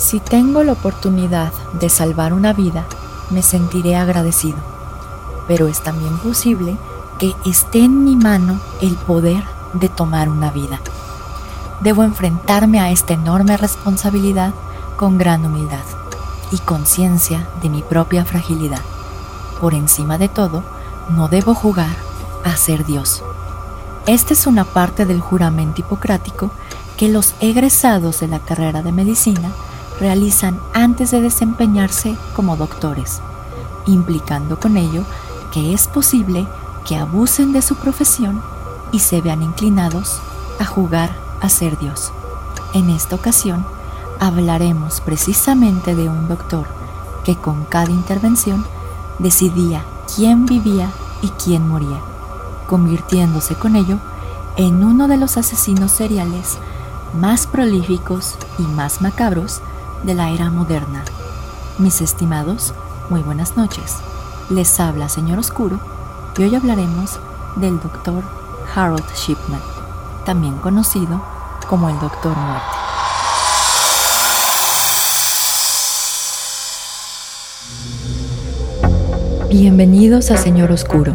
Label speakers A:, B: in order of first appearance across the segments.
A: Si tengo la oportunidad de salvar una vida, me sentiré agradecido, pero es también posible que esté en mi mano el poder de tomar una vida. Debo enfrentarme a esta enorme responsabilidad con gran humildad y conciencia de mi propia fragilidad. Por encima de todo, no debo jugar a ser Dios. Esta es una parte del juramento hipocrático que los egresados de la carrera de medicina realizan antes de desempeñarse como doctores, implicando con ello que es posible que abusen de su profesión y se vean inclinados a jugar a ser Dios. En esta ocasión hablaremos precisamente de un doctor que con cada intervención decidía quién vivía y quién moría, convirtiéndose con ello en uno de los asesinos seriales más prolíficos y más macabros de la era moderna. Mis estimados, muy buenas noches. Les habla Señor Oscuro y hoy hablaremos del Dr. Harold Shipman, también conocido como el Doctor Muerte. Bienvenidos a Señor Oscuro,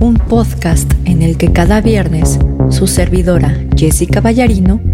A: un podcast en el que cada viernes su servidora Jessica Ballarino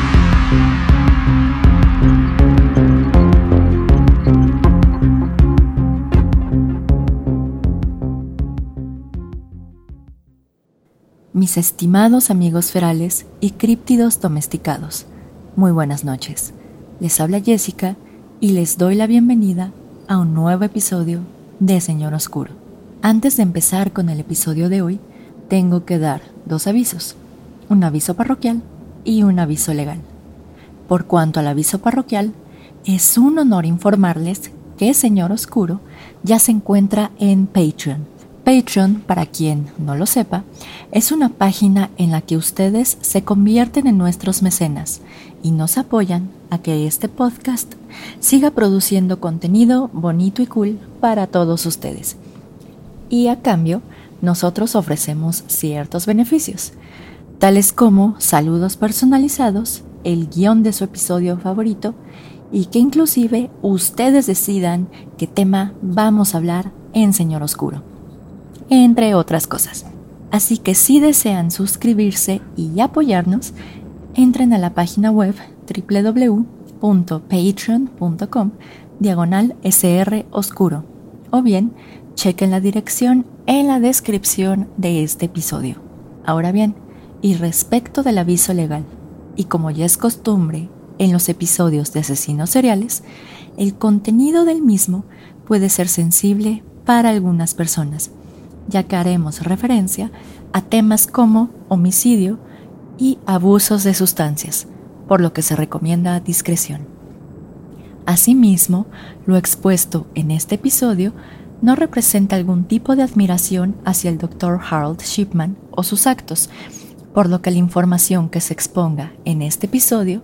A: Mis estimados amigos ferales y críptidos domesticados, muy buenas noches. Les habla Jessica y les doy la bienvenida a un nuevo episodio de Señor Oscuro. Antes de empezar con el episodio de hoy, tengo que dar dos avisos, un aviso parroquial y un aviso legal. Por cuanto al aviso parroquial, es un honor informarles que Señor Oscuro ya se encuentra en Patreon Patreon, para quien no lo sepa, es una página en la que ustedes se convierten en nuestros mecenas y nos apoyan a que este podcast siga produciendo contenido bonito y cool para todos ustedes. Y a cambio, nosotros ofrecemos ciertos beneficios, tales como saludos personalizados, el guion de su episodio favorito y que inclusive ustedes decidan qué tema vamos a hablar en Señor Oscuro entre otras cosas. Así que si desean suscribirse y apoyarnos, entren a la página web www.patreon.com diagonal SR Oscuro o bien chequen la dirección en la descripción de este episodio. Ahora bien, y respecto del aviso legal, y como ya es costumbre en los episodios de asesinos seriales, el contenido del mismo puede ser sensible para algunas personas ya que haremos referencia a temas como homicidio y abusos de sustancias, por lo que se recomienda discreción. Asimismo, lo expuesto en este episodio no representa algún tipo de admiración hacia el Dr. Harold Shipman o sus actos, por lo que la información que se exponga en este episodio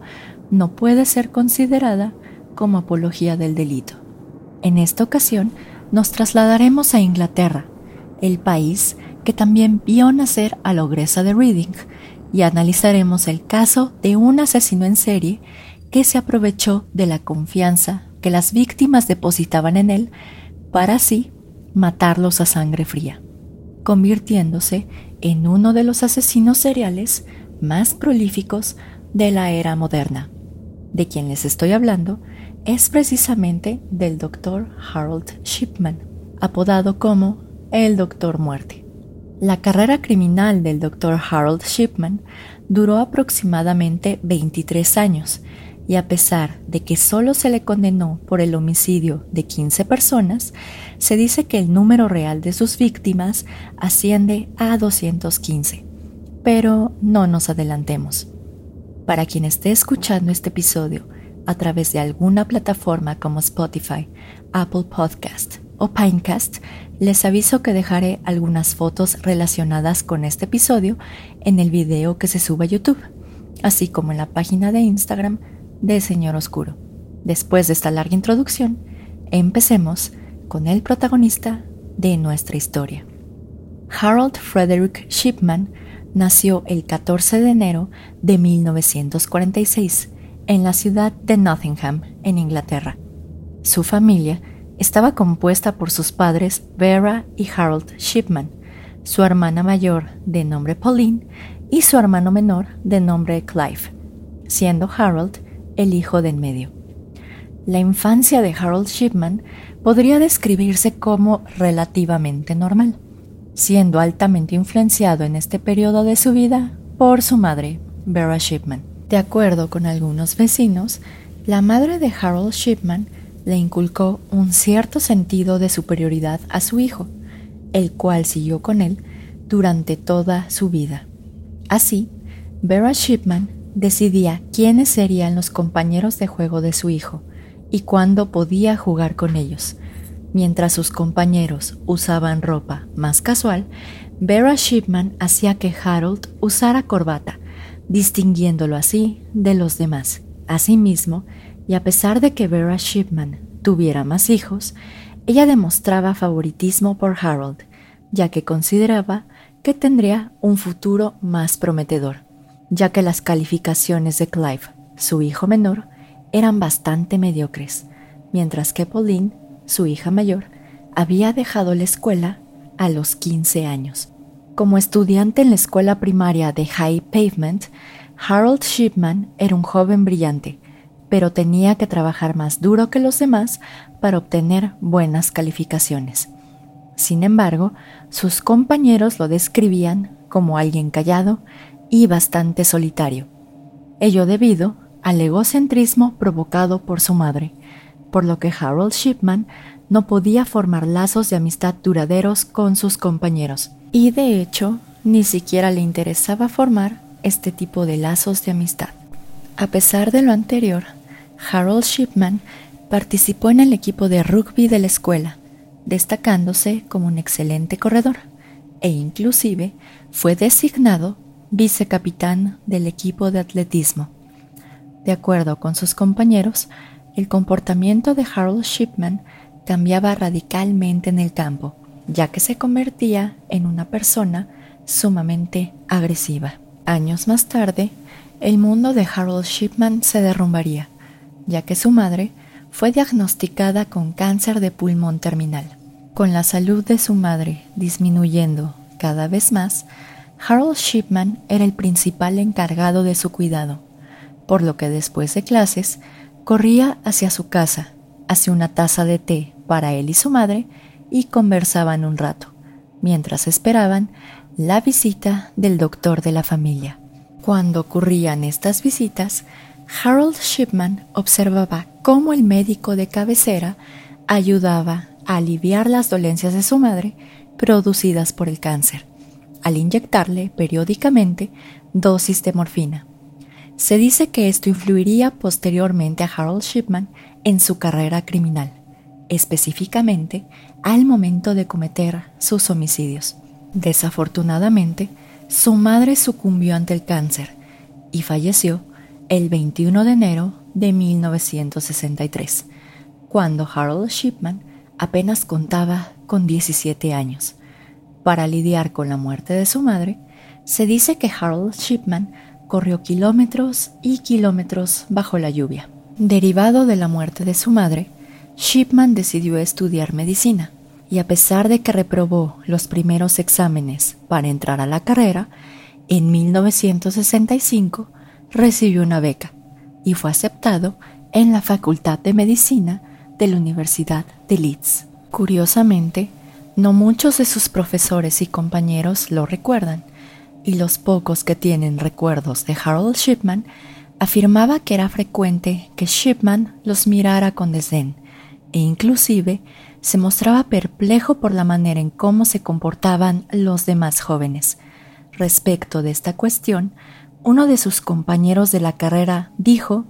A: no puede ser considerada como apología del delito. En esta ocasión, nos trasladaremos a Inglaterra, el país que también vio nacer a la ogresa de Reading, y analizaremos el caso de un asesino en serie que se aprovechó de la confianza que las víctimas depositaban en él para así matarlos a sangre fría, convirtiéndose en uno de los asesinos seriales más prolíficos de la era moderna. De quien les estoy hablando es precisamente del Dr. Harold Shipman, apodado como el Doctor Muerte. La carrera criminal del Dr. Harold Shipman duró aproximadamente 23 años y a pesar de que solo se le condenó por el homicidio de 15 personas, se dice que el número real de sus víctimas asciende a 215. Pero no nos adelantemos. Para quien esté escuchando este episodio a través de alguna plataforma como Spotify, Apple Podcast o Pinecast, les aviso que dejaré algunas fotos relacionadas con este episodio en el video que se sube a YouTube, así como en la página de Instagram de Señor Oscuro. Después de esta larga introducción, empecemos con el protagonista de nuestra historia. Harold Frederick Shipman nació el 14 de enero de 1946 en la ciudad de Nottingham, en Inglaterra. Su familia estaba compuesta por sus padres Vera y Harold Shipman, su hermana mayor de nombre Pauline y su hermano menor de nombre Clive, siendo Harold el hijo del medio. La infancia de Harold Shipman podría describirse como relativamente normal, siendo altamente influenciado en este periodo de su vida por su madre, Vera Shipman. De acuerdo con algunos vecinos, la madre de Harold Shipman le inculcó un cierto sentido de superioridad a su hijo, el cual siguió con él durante toda su vida. Así, Vera Shipman decidía quiénes serían los compañeros de juego de su hijo y cuándo podía jugar con ellos. Mientras sus compañeros usaban ropa más casual, Vera Shipman hacía que Harold usara corbata, distinguiéndolo así de los demás. Asimismo, y a pesar de que Vera Shipman tuviera más hijos, ella demostraba favoritismo por Harold, ya que consideraba que tendría un futuro más prometedor, ya que las calificaciones de Clive, su hijo menor, eran bastante mediocres, mientras que Pauline, su hija mayor, había dejado la escuela a los 15 años. Como estudiante en la escuela primaria de High Pavement, Harold Shipman era un joven brillante, pero tenía que trabajar más duro que los demás para obtener buenas calificaciones. Sin embargo, sus compañeros lo describían como alguien callado y bastante solitario, ello debido al egocentrismo provocado por su madre, por lo que Harold Shipman no podía formar lazos de amistad duraderos con sus compañeros, y de hecho ni siquiera le interesaba formar este tipo de lazos de amistad. A pesar de lo anterior, Harold Shipman participó en el equipo de rugby de la escuela, destacándose como un excelente corredor, e inclusive fue designado vicecapitán del equipo de atletismo. De acuerdo con sus compañeros, el comportamiento de Harold Shipman cambiaba radicalmente en el campo, ya que se convertía en una persona sumamente agresiva. Años más tarde, el mundo de Harold Shipman se derrumbaría ya que su madre fue diagnosticada con cáncer de pulmón terminal. Con la salud de su madre disminuyendo cada vez más, Harold Shipman era el principal encargado de su cuidado, por lo que después de clases corría hacia su casa, hacia una taza de té para él y su madre y conversaban un rato, mientras esperaban la visita del doctor de la familia. Cuando ocurrían estas visitas, Harold Shipman observaba cómo el médico de cabecera ayudaba a aliviar las dolencias de su madre producidas por el cáncer, al inyectarle periódicamente dosis de morfina. Se dice que esto influiría posteriormente a Harold Shipman en su carrera criminal, específicamente al momento de cometer sus homicidios. Desafortunadamente, su madre sucumbió ante el cáncer y falleció el 21 de enero de 1963, cuando Harold Shipman apenas contaba con 17 años. Para lidiar con la muerte de su madre, se dice que Harold Shipman corrió kilómetros y kilómetros bajo la lluvia. Derivado de la muerte de su madre, Shipman decidió estudiar medicina y a pesar de que reprobó los primeros exámenes para entrar a la carrera, en 1965 recibió una beca y fue aceptado en la Facultad de Medicina de la Universidad de Leeds. Curiosamente, no muchos de sus profesores y compañeros lo recuerdan, y los pocos que tienen recuerdos de Harold Shipman afirmaba que era frecuente que Shipman los mirara con desdén e inclusive se mostraba perplejo por la manera en cómo se comportaban los demás jóvenes. Respecto de esta cuestión, uno de sus compañeros de la carrera dijo,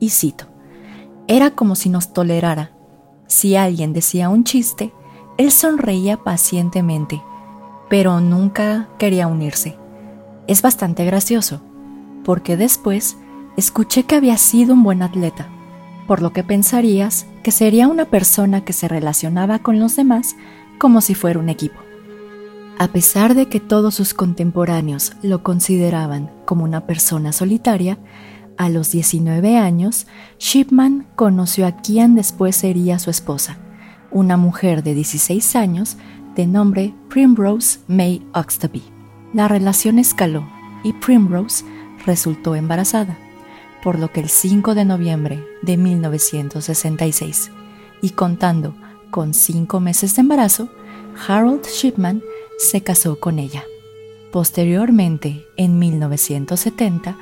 A: y cito, era como si nos tolerara. Si alguien decía un chiste, él sonreía pacientemente, pero nunca quería unirse. Es bastante gracioso, porque después escuché que había sido un buen atleta, por lo que pensarías que sería una persona que se relacionaba con los demás como si fuera un equipo. A pesar de que todos sus contemporáneos lo consideraban como una persona solitaria, a los 19 años, Shipman conoció a quien después sería su esposa, una mujer de 16 años de nombre Primrose May Oxtoby. La relación escaló y Primrose resultó embarazada, por lo que el 5 de noviembre de 1966, y contando con cinco meses de embarazo, Harold Shipman se casó con ella. Posteriormente, en 1970,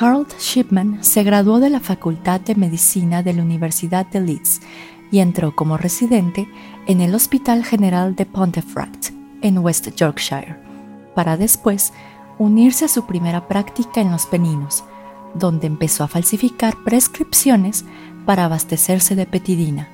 A: Harold Shipman se graduó de la Facultad de Medicina de la Universidad de Leeds y entró como residente en el Hospital General de Pontefract, en West Yorkshire, para después unirse a su primera práctica en los Peninos, donde empezó a falsificar prescripciones para abastecerse de petidina,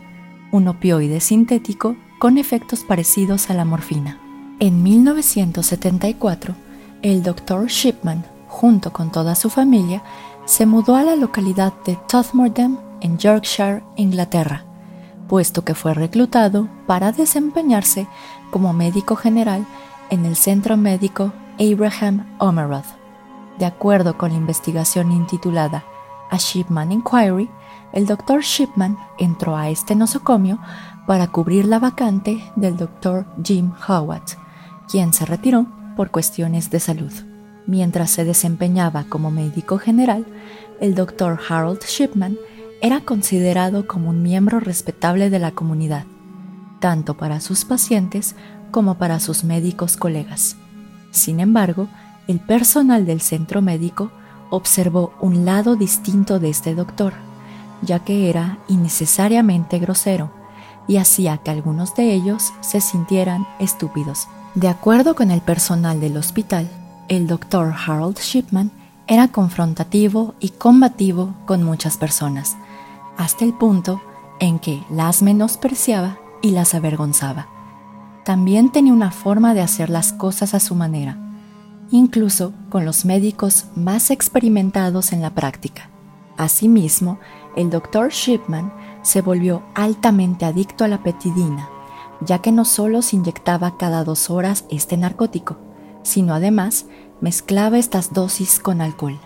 A: un opioide sintético con efectos parecidos a la morfina. En 1974, el Dr. Shipman, junto con toda su familia, se mudó a la localidad de Todmorden, en Yorkshire, Inglaterra, puesto que fue reclutado para desempeñarse como médico general en el centro médico Abraham Omeroth. De acuerdo con la investigación intitulada A Shipman Inquiry, el Dr. Shipman entró a este nosocomio para cubrir la vacante del Dr. Jim Howard, quien se retiró por cuestiones de salud. Mientras se desempeñaba como médico general, el Dr. Harold Shipman era considerado como un miembro respetable de la comunidad, tanto para sus pacientes como para sus médicos colegas. Sin embargo, el personal del centro médico observó un lado distinto de este doctor, ya que era innecesariamente grosero y hacía que algunos de ellos se sintieran estúpidos. De acuerdo con el personal del hospital, el doctor Harold Shipman era confrontativo y combativo con muchas personas, hasta el punto en que las menospreciaba y las avergonzaba. También tenía una forma de hacer las cosas a su manera, incluso con los médicos más experimentados en la práctica. Asimismo, el doctor Shipman se volvió altamente adicto a la petidina ya que no solo se inyectaba cada dos horas este narcótico, sino además mezclaba estas dosis con alcohol.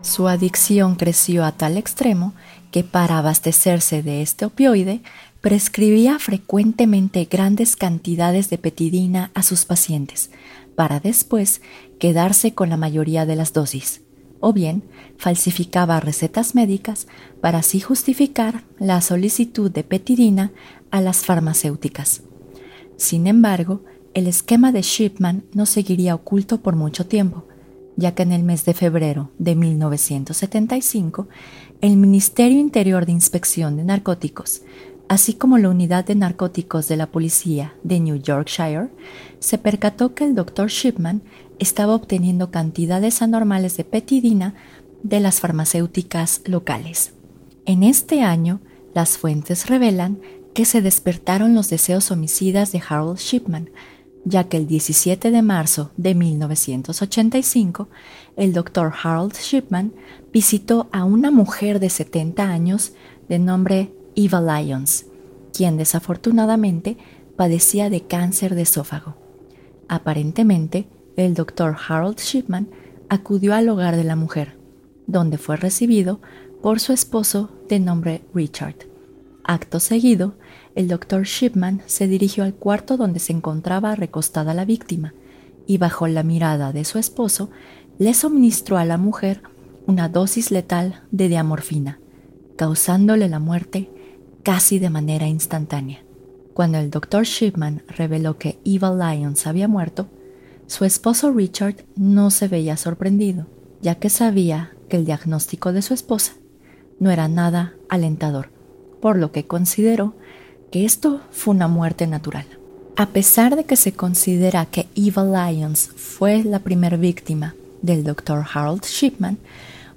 A: Su adicción creció a tal extremo que para abastecerse de este opioide prescribía frecuentemente grandes cantidades de petidina a sus pacientes, para después quedarse con la mayoría de las dosis, o bien falsificaba recetas médicas para así justificar la solicitud de petidina a las farmacéuticas. Sin embargo, el esquema de Shipman no seguiría oculto por mucho tiempo, ya que en el mes de febrero de 1975, el Ministerio Interior de Inspección de Narcóticos, así como la Unidad de Narcóticos de la Policía de New Yorkshire, se percató que el Dr. Shipman estaba obteniendo cantidades anormales de petidina de las farmacéuticas locales. En este año, las fuentes revelan que se despertaron los deseos homicidas de Harold Shipman, ya que el 17 de marzo de 1985, el doctor Harold Shipman visitó a una mujer de 70 años de nombre Eva Lyons, quien desafortunadamente padecía de cáncer de esófago. Aparentemente, el doctor Harold Shipman acudió al hogar de la mujer, donde fue recibido por su esposo de nombre Richard. Acto seguido, el doctor Shipman se dirigió al cuarto donde se encontraba recostada la víctima y bajo la mirada de su esposo le suministró a la mujer una dosis letal de diamorfina, causándole la muerte casi de manera instantánea. Cuando el doctor Shipman reveló que Eva Lyons había muerto, su esposo Richard no se veía sorprendido, ya que sabía que el diagnóstico de su esposa no era nada alentador, por lo que consideró que esto fue una muerte natural. A pesar de que se considera que Eva Lyons fue la primera víctima del Dr. Harold Shipman,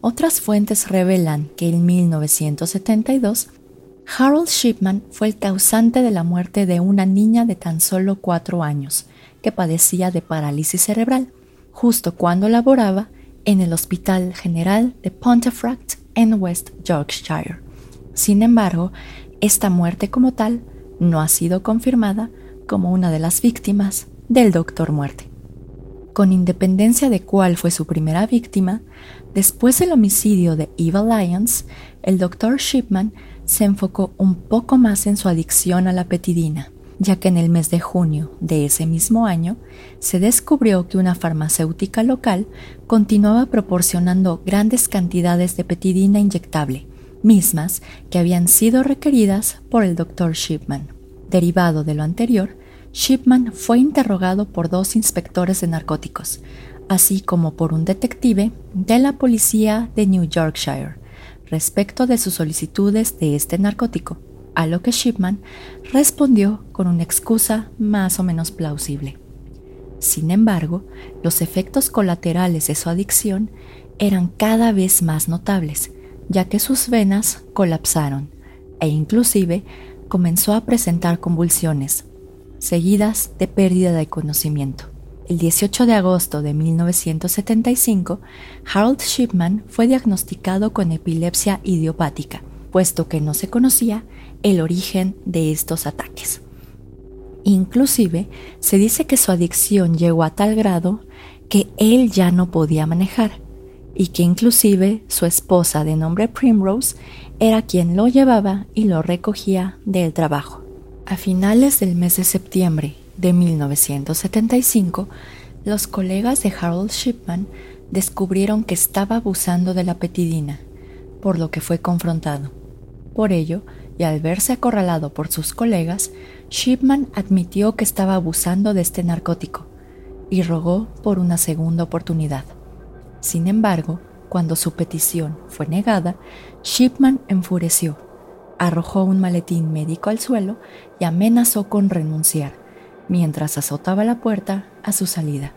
A: otras fuentes revelan que en 1972 Harold Shipman fue el causante de la muerte de una niña de tan solo cuatro años, que padecía de parálisis cerebral, justo cuando laboraba en el Hospital General de Pontefract en West Yorkshire. Sin embargo, esta muerte como tal no ha sido confirmada como una de las víctimas del Doctor Muerte. Con independencia de cuál fue su primera víctima, después del homicidio de Eva Lyons, el Dr. Shipman se enfocó un poco más en su adicción a la petidina, ya que en el mes de junio de ese mismo año se descubrió que una farmacéutica local continuaba proporcionando grandes cantidades de petidina inyectable, mismas que habían sido requeridas por el Dr. Shipman. Derivado de lo anterior, Shipman fue interrogado por dos inspectores de narcóticos, así como por un detective de la policía de New Yorkshire, respecto de sus solicitudes de este narcótico, a lo que Shipman respondió con una excusa más o menos plausible. Sin embargo, los efectos colaterales de su adicción eran cada vez más notables, ya que sus venas colapsaron e inclusive comenzó a presentar convulsiones, seguidas de pérdida de conocimiento. El 18 de agosto de 1975, Harold Shipman fue diagnosticado con epilepsia idiopática, puesto que no se conocía el origen de estos ataques. Inclusive, se dice que su adicción llegó a tal grado que él ya no podía manejar y que inclusive su esposa de nombre Primrose era quien lo llevaba y lo recogía del trabajo. A finales del mes de septiembre de 1975, los colegas de Harold Shipman descubrieron que estaba abusando de la petidina, por lo que fue confrontado. Por ello, y al verse acorralado por sus colegas, Shipman admitió que estaba abusando de este narcótico y rogó por una segunda oportunidad. Sin embargo, cuando su petición fue negada, Shipman enfureció arrojó un maletín médico al suelo y amenazó con renunciar, mientras azotaba la puerta a su salida.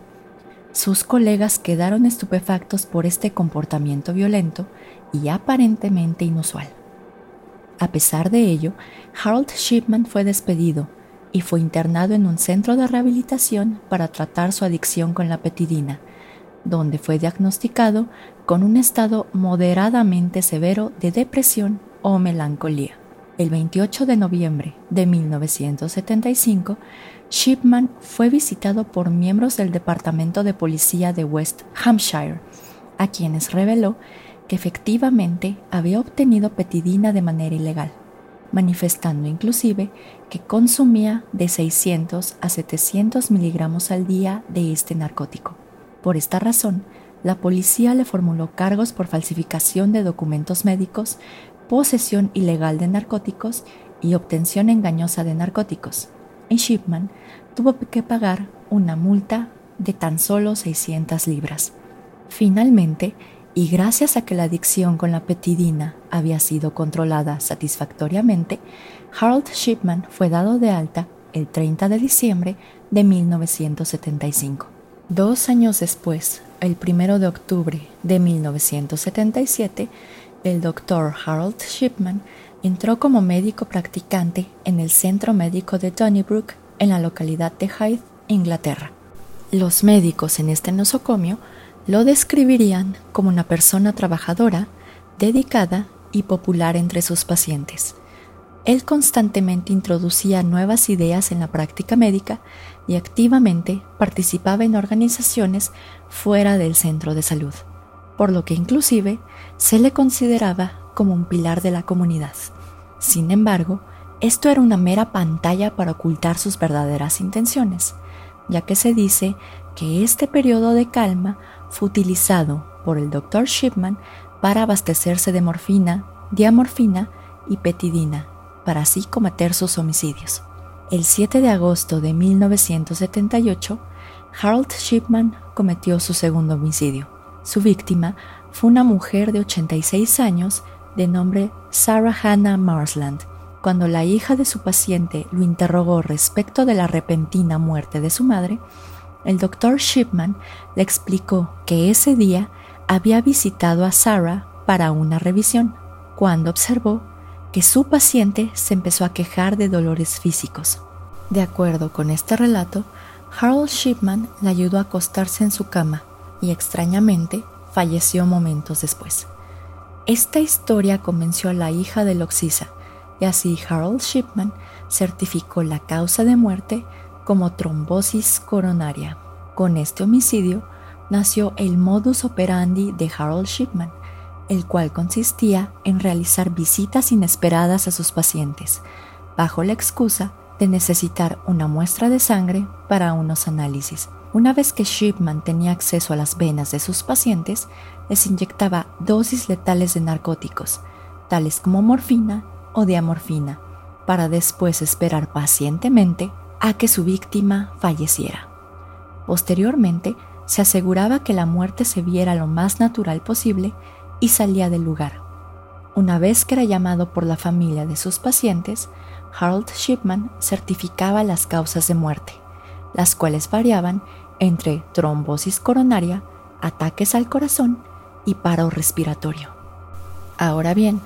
A: Sus colegas quedaron estupefactos por este comportamiento violento y aparentemente inusual. A pesar de ello, Harold Shipman fue despedido y fue internado en un centro de rehabilitación para tratar su adicción con la petidina, donde fue diagnosticado con un estado moderadamente severo de depresión o melancolía. El 28 de noviembre de 1975, Shipman fue visitado por miembros del Departamento de Policía de West Hampshire, a quienes reveló que efectivamente había obtenido petidina de manera ilegal, manifestando inclusive que consumía de 600 a 700 miligramos al día de este narcótico. Por esta razón, la policía le formuló cargos por falsificación de documentos médicos, posesión ilegal de narcóticos y obtención engañosa de narcóticos. Y Shipman tuvo que pagar una multa de tan solo 600 libras. Finalmente, y gracias a que la adicción con la petidina había sido controlada satisfactoriamente, Harold Shipman fue dado de alta el 30 de diciembre de 1975. Dos años después, el 1 de octubre de 1977, el doctor Harold Shipman entró como médico practicante en el Centro Médico de Donnybrook, en la localidad de Hythe, Inglaterra. Los médicos en este nosocomio lo describirían como una persona trabajadora, dedicada y popular entre sus pacientes. Él constantemente introducía nuevas ideas en la práctica médica y activamente participaba en organizaciones fuera del centro de salud por lo que inclusive se le consideraba como un pilar de la comunidad. Sin embargo, esto era una mera pantalla para ocultar sus verdaderas intenciones, ya que se dice que este periodo de calma fue utilizado por el Dr. Shipman para abastecerse de morfina, diamorfina y petidina, para así cometer sus homicidios. El 7 de agosto de 1978, Harold Shipman cometió su segundo homicidio. Su víctima fue una mujer de 86 años de nombre Sarah Hannah Marsland. Cuando la hija de su paciente lo interrogó respecto de la repentina muerte de su madre, el doctor Shipman le explicó que ese día había visitado a Sarah para una revisión, cuando observó su paciente se empezó a quejar de dolores físicos. De acuerdo con este relato, Harold Shipman le ayudó a acostarse en su cama y extrañamente falleció momentos después. Esta historia convenció a la hija de Loxisa y así Harold Shipman certificó la causa de muerte como trombosis coronaria. Con este homicidio nació el modus operandi de Harold Shipman, el cual consistía en realizar visitas inesperadas a sus pacientes, bajo la excusa de necesitar una muestra de sangre para unos análisis. Una vez que Shipman tenía acceso a las venas de sus pacientes, les inyectaba dosis letales de narcóticos, tales como morfina o diamorfina, para después esperar pacientemente a que su víctima falleciera. Posteriormente, se aseguraba que la muerte se viera lo más natural posible y salía del lugar. Una vez que era llamado por la familia de sus pacientes, Harold Shipman certificaba las causas de muerte, las cuales variaban entre trombosis coronaria, ataques al corazón y paro respiratorio. Ahora bien,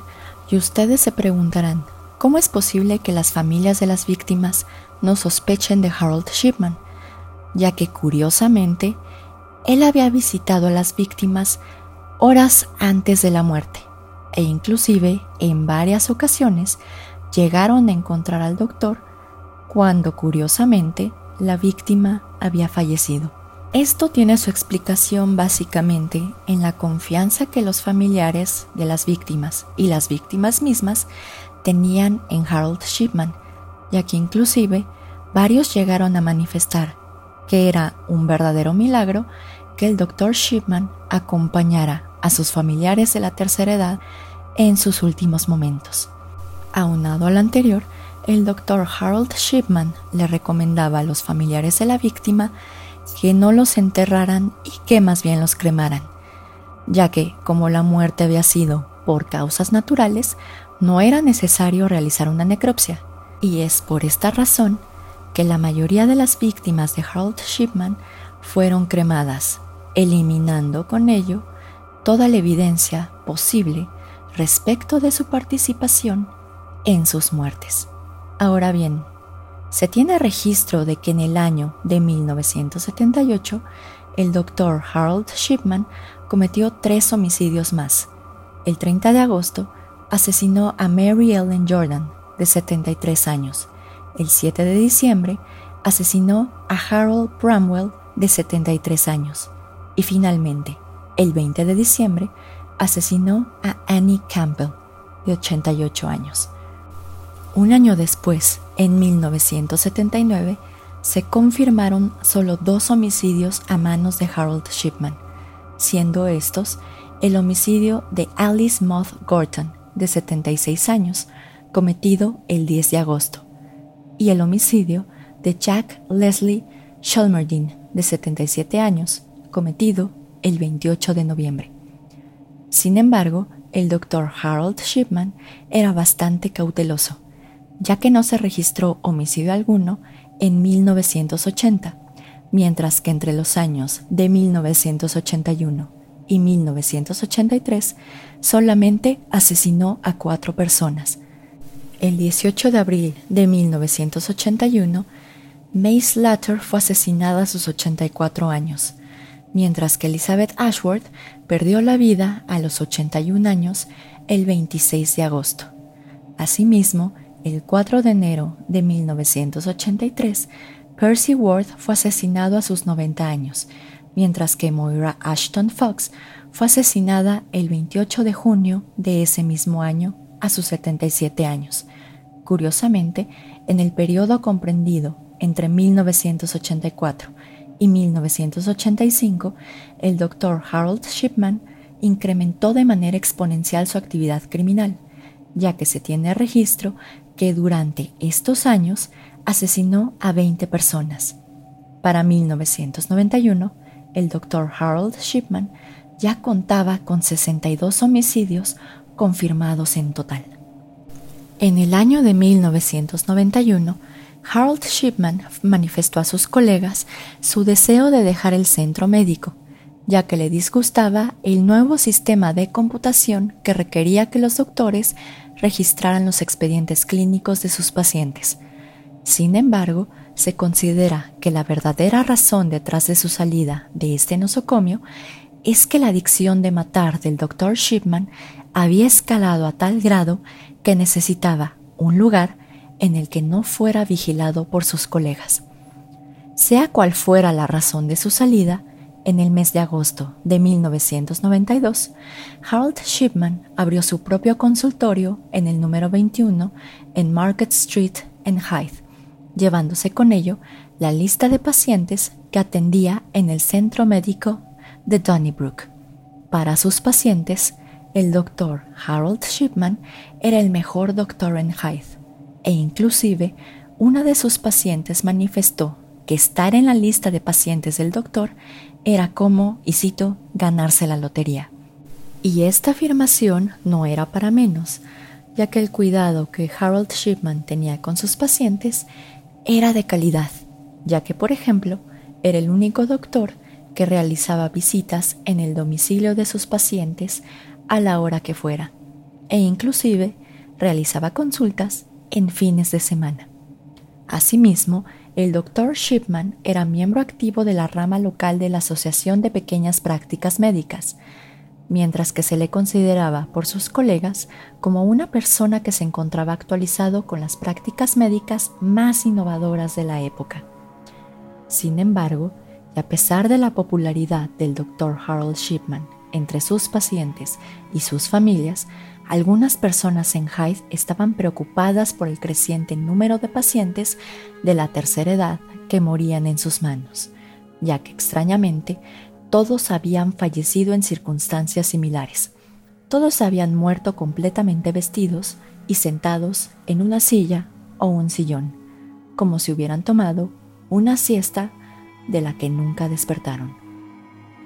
A: y ustedes se preguntarán, ¿cómo es posible que las familias de las víctimas no sospechen de Harold Shipman? Ya que curiosamente, él había visitado a las víctimas horas antes de la muerte e inclusive en varias ocasiones llegaron a encontrar al doctor cuando curiosamente la víctima había fallecido. Esto tiene su explicación básicamente en la confianza que los familiares de las víctimas y las víctimas mismas tenían en Harold Shipman, ya que inclusive varios llegaron a manifestar que era un verdadero milagro que el doctor Shipman acompañara a sus familiares de la tercera edad en sus últimos momentos. Aunado al anterior, el doctor Harold Shipman le recomendaba a los familiares de la víctima que no los enterraran y que más bien los cremaran, ya que, como la muerte había sido por causas naturales, no era necesario realizar una necropsia, y es por esta razón que la mayoría de las víctimas de Harold Shipman fueron cremadas, eliminando con ello toda la evidencia posible respecto de su participación en sus muertes. Ahora bien, se tiene registro de que en el año de 1978 el doctor Harold Shipman cometió tres homicidios más. El 30 de agosto asesinó a Mary Ellen Jordan, de 73 años. El 7 de diciembre asesinó a Harold Bramwell, de 73 años. Y finalmente, el 20 de diciembre, asesinó a Annie Campbell, de 88 años. Un año después, en 1979, se confirmaron solo dos homicidios a manos de Harold Shipman, siendo estos el homicidio de Alice Moth Gorton, de 76 años, cometido el 10 de agosto, y el homicidio de Jack Leslie Shalmerdine, de 77 años, cometido el 28 de noviembre. Sin embargo, el doctor Harold Shipman era bastante cauteloso ya que no se registró homicidio alguno en 1980, mientras que entre los años de 1981 y 1983 solamente asesinó a cuatro personas. El 18 de abril de 1981, May Slater fue asesinada a sus 84 años, mientras que Elizabeth Ashworth perdió la vida a los 81 años el 26 de agosto. Asimismo, el 4 de enero de 1983, Percy Worth fue asesinado a sus 90 años, mientras que Moira Ashton Fox fue asesinada el 28 de junio de ese mismo año a sus 77 años. Curiosamente, en el periodo comprendido entre 1984 y 1985, el Dr. Harold Shipman incrementó de manera exponencial su actividad criminal, ya que se tiene registro que durante estos años asesinó a 20 personas. Para 1991, el Dr. Harold Shipman ya contaba con 62 homicidios confirmados en total. En el año de 1991, Harold Shipman manifestó a sus colegas su deseo de dejar el centro médico, ya que le disgustaba el nuevo sistema de computación que requería que los doctores registraran los expedientes clínicos de sus pacientes. Sin embargo, se considera que la verdadera razón detrás de su salida de este nosocomio es que la adicción de matar del Dr. Shipman había escalado a tal grado que necesitaba un lugar en el que no fuera vigilado por sus colegas. Sea cual fuera la razón de su salida, en el mes de agosto de 1992, Harold Shipman abrió su propio consultorio en el número 21 en Market Street en Hyde, llevándose con ello la lista de pacientes que atendía en el centro médico de Donnybrook. Para sus pacientes, el doctor Harold Shipman era el mejor doctor en Hyde, e inclusive una de sus pacientes manifestó que estar en la lista de pacientes del doctor era como, y cito, ganarse la lotería. Y esta afirmación no era para menos, ya que el cuidado que Harold Shipman tenía con sus pacientes era de calidad, ya que, por ejemplo, era el único doctor que realizaba visitas en el domicilio de sus pacientes a la hora que fuera, e inclusive realizaba consultas en fines de semana. Asimismo, el Dr. Shipman era miembro activo de la rama local de la Asociación de Pequeñas Prácticas Médicas, mientras que se le consideraba por sus colegas como una persona que se encontraba actualizado con las prácticas médicas más innovadoras de la época. Sin embargo, y a pesar de la popularidad del Dr. Harold Shipman entre sus pacientes y sus familias, algunas personas en Hyde estaban preocupadas por el creciente número de pacientes de la tercera edad que morían en sus manos, ya que extrañamente todos habían fallecido en circunstancias similares. Todos habían muerto completamente vestidos y sentados en una silla o un sillón, como si hubieran tomado una siesta de la que nunca despertaron.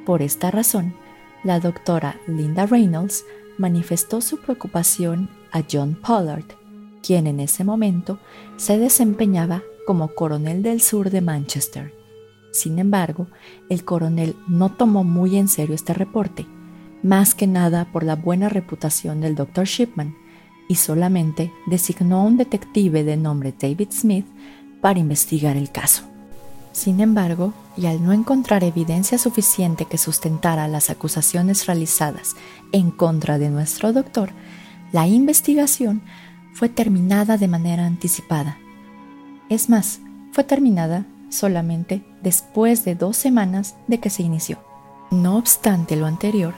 A: Por esta razón, la doctora Linda Reynolds manifestó su preocupación a John Pollard, quien en ese momento se desempeñaba como coronel del sur de Manchester. Sin embargo, el coronel no tomó muy en serio este reporte, más que nada por la buena reputación del Dr. Shipman, y solamente designó a un detective de nombre David Smith para investigar el caso. Sin embargo, y al no encontrar evidencia suficiente que sustentara las acusaciones realizadas en contra de nuestro doctor, la investigación fue terminada de manera anticipada. Es más, fue terminada solamente después de dos semanas de que se inició. No obstante lo anterior,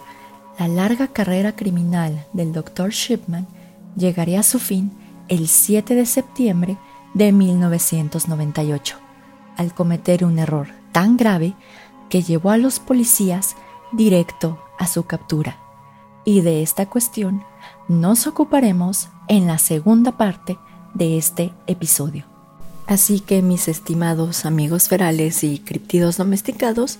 A: la larga carrera criminal del Dr. Shipman llegaría a su fin el 7 de septiembre de 1998 al cometer un error tan grave que llevó a los policías directo a su captura. Y de esta cuestión nos ocuparemos en la segunda parte de este episodio. Así que mis estimados amigos ferales y criptidos domesticados,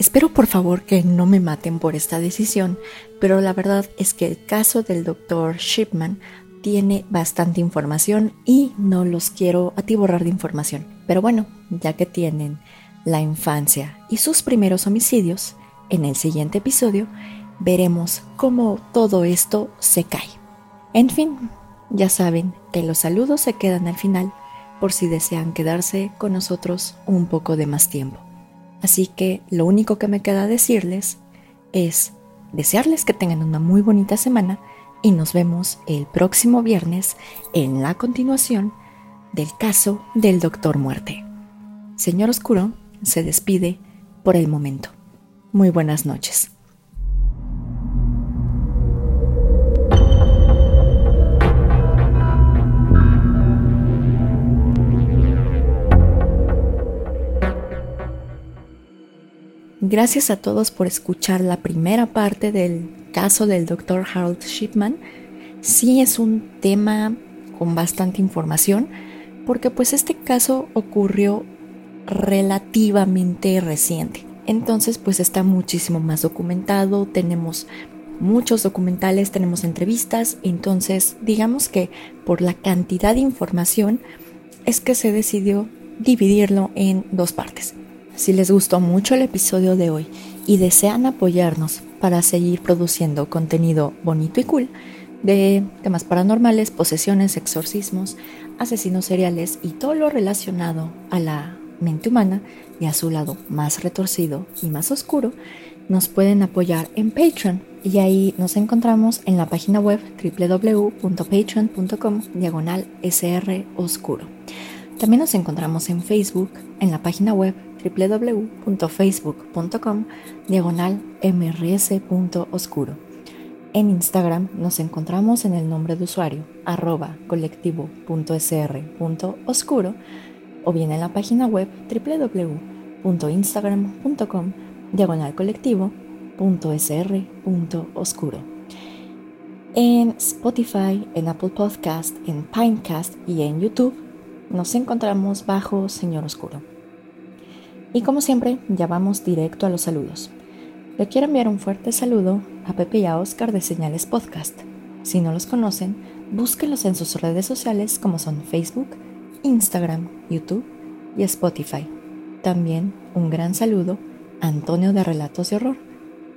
A: espero por favor que no me maten por esta decisión, pero la verdad es que el caso del doctor Shipman tiene bastante información y no los quiero atiborrar de información. Pero bueno, ya que tienen la infancia y sus primeros homicidios, en el siguiente episodio veremos cómo todo esto se cae. En fin, ya saben que los saludos se quedan al final por si desean quedarse con nosotros un poco de más tiempo. Así que lo único que me queda decirles es desearles que tengan una muy bonita semana y nos vemos el próximo viernes en la continuación del caso del Doctor Muerte. Señor Oscuro se despide por el momento. Muy buenas noches. Gracias a todos por escuchar la primera parte del caso del Dr. Harold Shipman. Sí es un tema con bastante información, porque pues este caso ocurrió relativamente reciente. Entonces pues está muchísimo más documentado, tenemos muchos documentales, tenemos entrevistas, entonces digamos que por la cantidad de información es que se decidió dividirlo en dos partes. Si les gustó mucho el episodio de hoy y desean apoyarnos para seguir produciendo contenido bonito y cool de temas paranormales, posesiones, exorcismos, asesinos seriales y todo lo relacionado a la mente humana y a su lado más retorcido y más oscuro, nos pueden apoyar en Patreon y ahí nos encontramos en la página web www.patreon.com diagonal sr oscuro. También nos encontramos en Facebook en la página web www.facebook.com diagonal mrs.oscuro. En Instagram nos encontramos en el nombre de usuario arroba colectivo.sr.oscuro o bien en la página web www.instagram.com diagonal colectivo.sr.oscuro. En Spotify, en Apple Podcast, en Pinecast y en YouTube nos encontramos bajo Señor Oscuro. Y como siempre, ya vamos directo a los saludos. Le quiero enviar un fuerte saludo a Pepe y a Oscar de Señales Podcast. Si no los conocen, búsquenlos en sus redes sociales como son Facebook, Instagram, YouTube y Spotify. También un gran saludo a Antonio de Relatos de Horror,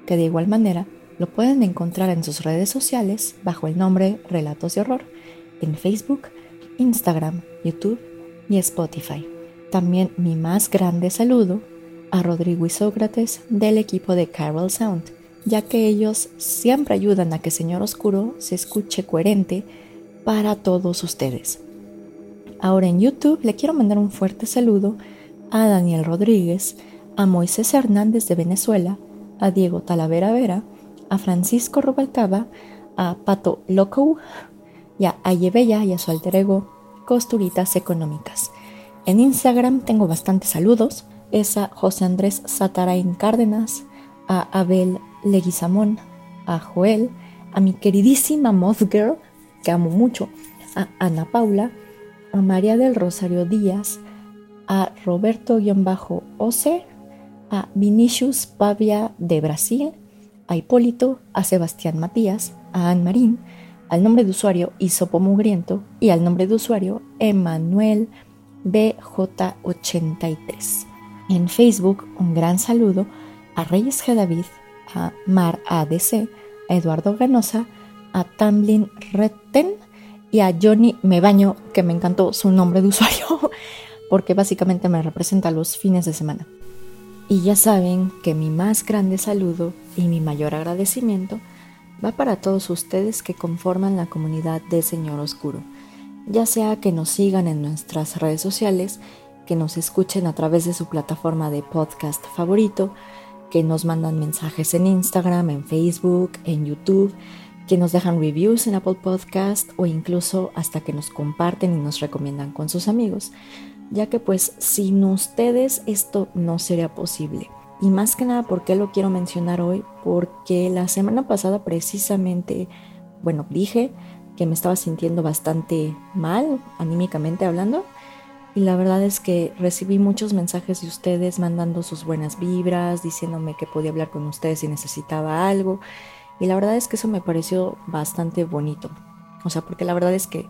A: que de igual manera lo pueden encontrar en sus redes sociales bajo el nombre Relatos de Horror en Facebook, Instagram, YouTube y Spotify. También mi más grande saludo a Rodrigo y Sócrates del equipo de Carol Sound, ya que ellos siempre ayudan a que Señor Oscuro se escuche coherente para todos ustedes. Ahora en YouTube le quiero mandar un fuerte saludo a Daniel Rodríguez, a Moisés Hernández de Venezuela, a Diego Talavera Vera, a Francisco Rubalcaba, a Pato Loco y a Ayebella y a su alter ego Costuritas Económicas. En Instagram tengo bastantes saludos es a José Andrés Satarain Cárdenas, a Abel Leguizamón, a Joel, a mi queridísima Moth Girl, que amo mucho, a Ana Paula, a María del Rosario Díaz, a Roberto-Oce, a Vinicius Pavia de Brasil, a Hipólito, a Sebastián Matías, a Anne Marín, al nombre de usuario Isopo Mugriento y al nombre de usuario Emanuel BJ83. En Facebook, un gran saludo a Reyes G. David, a Mar ADC, a Eduardo Ganosa, a Tamlin Retten y a Johnny Mebaño, que me encantó su nombre de usuario, porque básicamente me representa los fines de semana. Y ya saben que mi más grande saludo y mi mayor agradecimiento va para todos ustedes que conforman la comunidad de Señor Oscuro, ya sea que nos sigan en nuestras redes sociales que nos escuchen a través de su plataforma de podcast favorito, que nos mandan mensajes en Instagram, en Facebook, en YouTube, que nos dejan reviews en Apple Podcast o incluso hasta que nos comparten y nos recomiendan con sus amigos, ya que pues sin ustedes esto no sería posible. Y más que nada, ¿por qué lo quiero mencionar hoy? Porque la semana pasada precisamente, bueno, dije que me estaba sintiendo bastante mal, anímicamente hablando, y la verdad es que recibí muchos mensajes de ustedes mandando sus buenas vibras, diciéndome que podía hablar con ustedes si necesitaba algo. Y la verdad es que eso me pareció bastante bonito. O sea, porque la verdad es que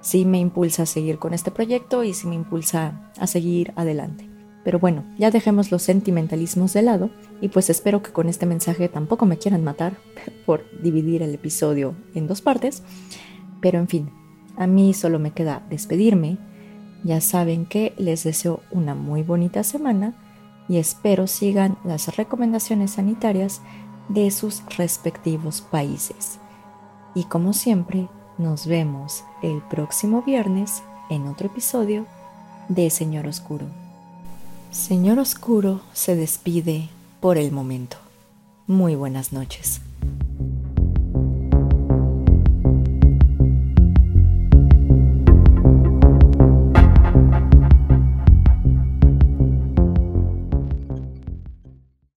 A: sí me impulsa a seguir con este proyecto y sí me impulsa a seguir adelante. Pero bueno, ya dejemos los sentimentalismos de lado y pues espero que con este mensaje tampoco me quieran matar por dividir el episodio en dos partes. Pero en fin, a mí solo me queda despedirme ya saben que les deseo una muy bonita semana y espero sigan las recomendaciones sanitarias de sus respectivos países. Y como siempre, nos vemos el próximo viernes en otro episodio de Señor Oscuro. Señor Oscuro se despide por el momento. Muy buenas noches.